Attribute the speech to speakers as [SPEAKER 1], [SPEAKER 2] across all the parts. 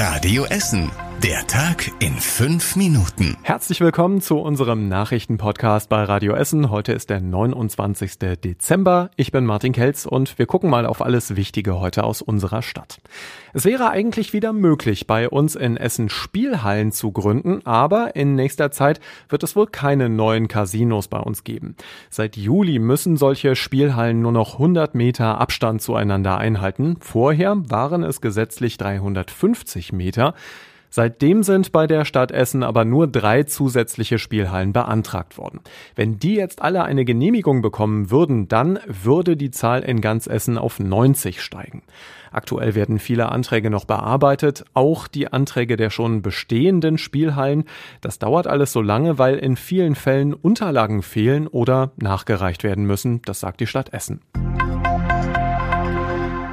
[SPEAKER 1] Radio Essen. Der Tag in fünf Minuten.
[SPEAKER 2] Herzlich willkommen zu unserem Nachrichtenpodcast bei Radio Essen. Heute ist der 29. Dezember. Ich bin Martin Kelz und wir gucken mal auf alles Wichtige heute aus unserer Stadt. Es wäre eigentlich wieder möglich, bei uns in Essen Spielhallen zu gründen, aber in nächster Zeit wird es wohl keine neuen Casinos bei uns geben. Seit Juli müssen solche Spielhallen nur noch 100 Meter Abstand zueinander einhalten. Vorher waren es gesetzlich 350 Meter. Seitdem sind bei der Stadt Essen aber nur drei zusätzliche Spielhallen beantragt worden. Wenn die jetzt alle eine Genehmigung bekommen würden, dann würde die Zahl in ganz Essen auf 90 steigen. Aktuell werden viele Anträge noch bearbeitet, auch die Anträge der schon bestehenden Spielhallen. Das dauert alles so lange, weil in vielen Fällen Unterlagen fehlen oder nachgereicht werden müssen, das sagt die Stadt Essen.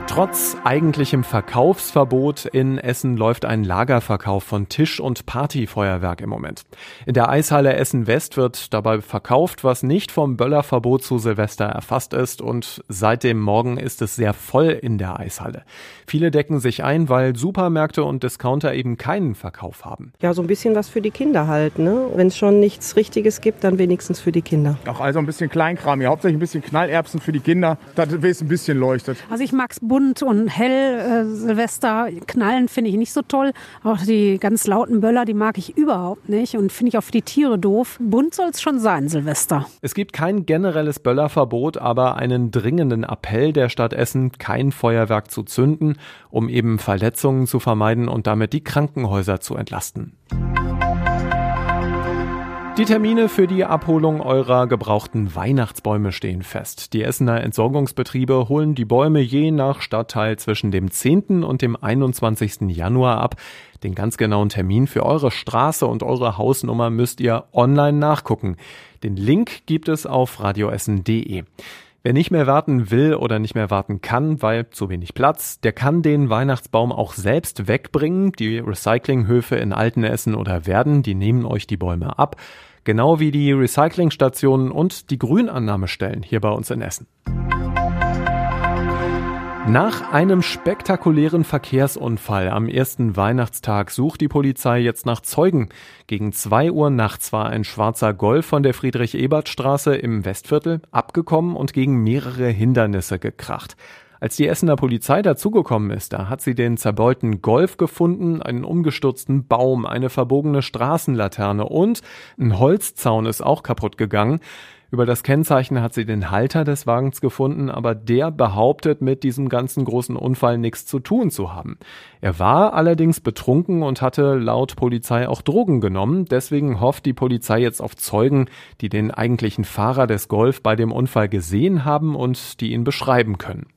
[SPEAKER 2] Trotz eigentlichem Verkaufsverbot in Essen läuft ein Lagerverkauf von Tisch- und Partyfeuerwerk im Moment. In der Eishalle Essen West wird dabei verkauft, was nicht vom Böllerverbot zu Silvester erfasst ist und seit dem Morgen ist es sehr voll in der Eishalle. Viele decken sich ein, weil Supermärkte und Discounter eben keinen Verkauf haben.
[SPEAKER 3] Ja, so ein bisschen was für die Kinder halt, ne? Wenn es schon nichts Richtiges gibt, dann wenigstens für die Kinder.
[SPEAKER 4] Auch also ein bisschen Kleinkram hier, hauptsächlich ein bisschen Knallerbsen für die Kinder, dass es ein bisschen leuchtet.
[SPEAKER 5] Also ich mag's bunt bunt und hell. Äh, Silvester knallen finde ich nicht so toll. Auch die ganz lauten Böller, die mag ich überhaupt nicht und finde ich auch für die Tiere doof. Bunt soll es schon sein, Silvester.
[SPEAKER 2] Es gibt kein generelles Böllerverbot, aber einen dringenden Appell der Stadt Essen, kein Feuerwerk zu zünden, um eben Verletzungen zu vermeiden und damit die Krankenhäuser zu entlasten. Die Termine für die Abholung eurer gebrauchten Weihnachtsbäume stehen fest. Die Essener Entsorgungsbetriebe holen die Bäume je nach Stadtteil zwischen dem 10. und dem 21. Januar ab. Den ganz genauen Termin für eure Straße und eure Hausnummer müsst ihr online nachgucken. Den Link gibt es auf radioessen.de. Wer nicht mehr warten will oder nicht mehr warten kann, weil zu wenig Platz, der kann den Weihnachtsbaum auch selbst wegbringen. Die Recyclinghöfe in Altenessen oder Werden, die nehmen euch die Bäume ab genau wie die Recyclingstationen und die Grünannahmestellen hier bei uns in Essen. Nach einem spektakulären Verkehrsunfall am ersten Weihnachtstag sucht die Polizei jetzt nach Zeugen. Gegen zwei Uhr nachts war ein schwarzer Golf von der Friedrich-Ebert-Straße im Westviertel abgekommen und gegen mehrere Hindernisse gekracht. Als die Essener Polizei dazugekommen ist, da hat sie den zerbeulten Golf gefunden, einen umgestürzten Baum, eine verbogene Straßenlaterne und ein Holzzaun ist auch kaputt gegangen. Über das Kennzeichen hat sie den Halter des Wagens gefunden, aber der behauptet, mit diesem ganzen großen Unfall nichts zu tun zu haben. Er war allerdings betrunken und hatte laut Polizei auch Drogen genommen. Deswegen hofft die Polizei jetzt auf Zeugen, die den eigentlichen Fahrer des Golf bei dem Unfall gesehen haben und die ihn beschreiben können.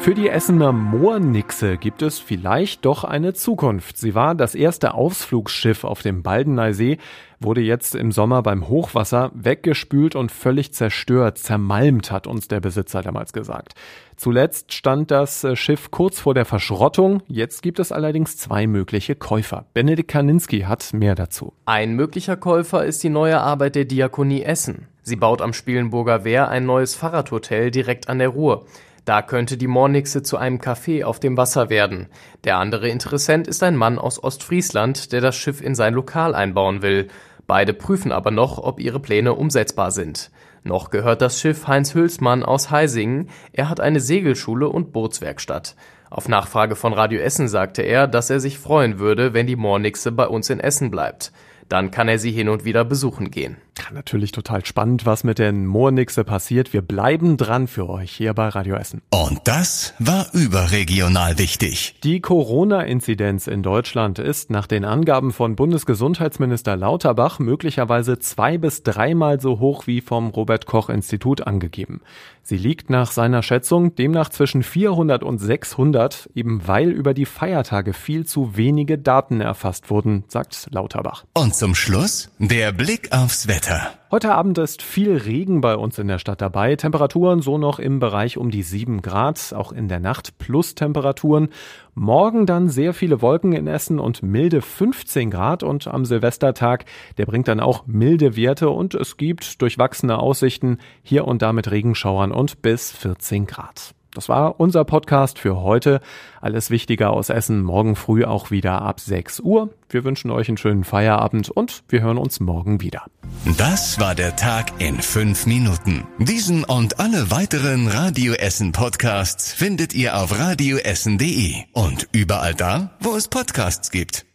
[SPEAKER 2] Für die Essener Moornixe gibt es vielleicht doch eine Zukunft. Sie war das erste Ausflugsschiff auf dem Baldeneysee, wurde jetzt im Sommer beim Hochwasser weggespült und völlig zerstört, zermalmt, hat uns der Besitzer damals gesagt. Zuletzt stand das Schiff kurz vor der Verschrottung. Jetzt gibt es allerdings zwei mögliche Käufer. Benedikt Kaninski hat mehr dazu.
[SPEAKER 6] Ein möglicher Käufer ist die neue Arbeit der Diakonie Essen. Sie baut am Spielenburger Wehr ein neues Fahrradhotel direkt an der Ruhr. Da könnte die Mornixe zu einem Café auf dem Wasser werden. Der andere Interessent ist ein Mann aus Ostfriesland, der das Schiff in sein Lokal einbauen will. Beide prüfen aber noch, ob ihre Pläne umsetzbar sind. Noch gehört das Schiff Heinz Hülsmann aus Heisingen. Er hat eine Segelschule und Bootswerkstatt. Auf Nachfrage von Radio Essen sagte er, dass er sich freuen würde, wenn die Mornixe bei uns in Essen bleibt. Dann kann er sie hin und wieder besuchen gehen.
[SPEAKER 2] Natürlich total spannend, was mit den Moornixe passiert. Wir bleiben dran für euch hier bei Radio Essen.
[SPEAKER 1] Und das war überregional wichtig.
[SPEAKER 2] Die Corona-Inzidenz in Deutschland ist nach den Angaben von Bundesgesundheitsminister Lauterbach möglicherweise zwei bis dreimal so hoch wie vom Robert Koch Institut angegeben. Sie liegt nach seiner Schätzung demnach zwischen 400 und 600, eben weil über die Feiertage viel zu wenige Daten erfasst wurden, sagt Lauterbach.
[SPEAKER 1] Und zum Schluss der Blick aufs Wetter. Wetter.
[SPEAKER 2] Heute Abend ist viel Regen bei uns in der Stadt dabei. Temperaturen so noch im Bereich um die 7 Grad, auch in der Nacht plus Temperaturen. Morgen dann sehr viele Wolken in Essen und milde 15 Grad und am Silvestertag, der bringt dann auch milde Werte und es gibt durchwachsene Aussichten hier und da mit Regenschauern und bis 14 Grad. Das war unser Podcast für heute. Alles Wichtige aus Essen morgen früh auch wieder ab 6 Uhr. Wir wünschen euch einen schönen Feierabend und wir hören uns morgen wieder.
[SPEAKER 1] Das war der Tag in fünf Minuten. Diesen und alle weiteren Radio Essen Podcasts findet ihr auf radioessen.de und überall da, wo es Podcasts gibt.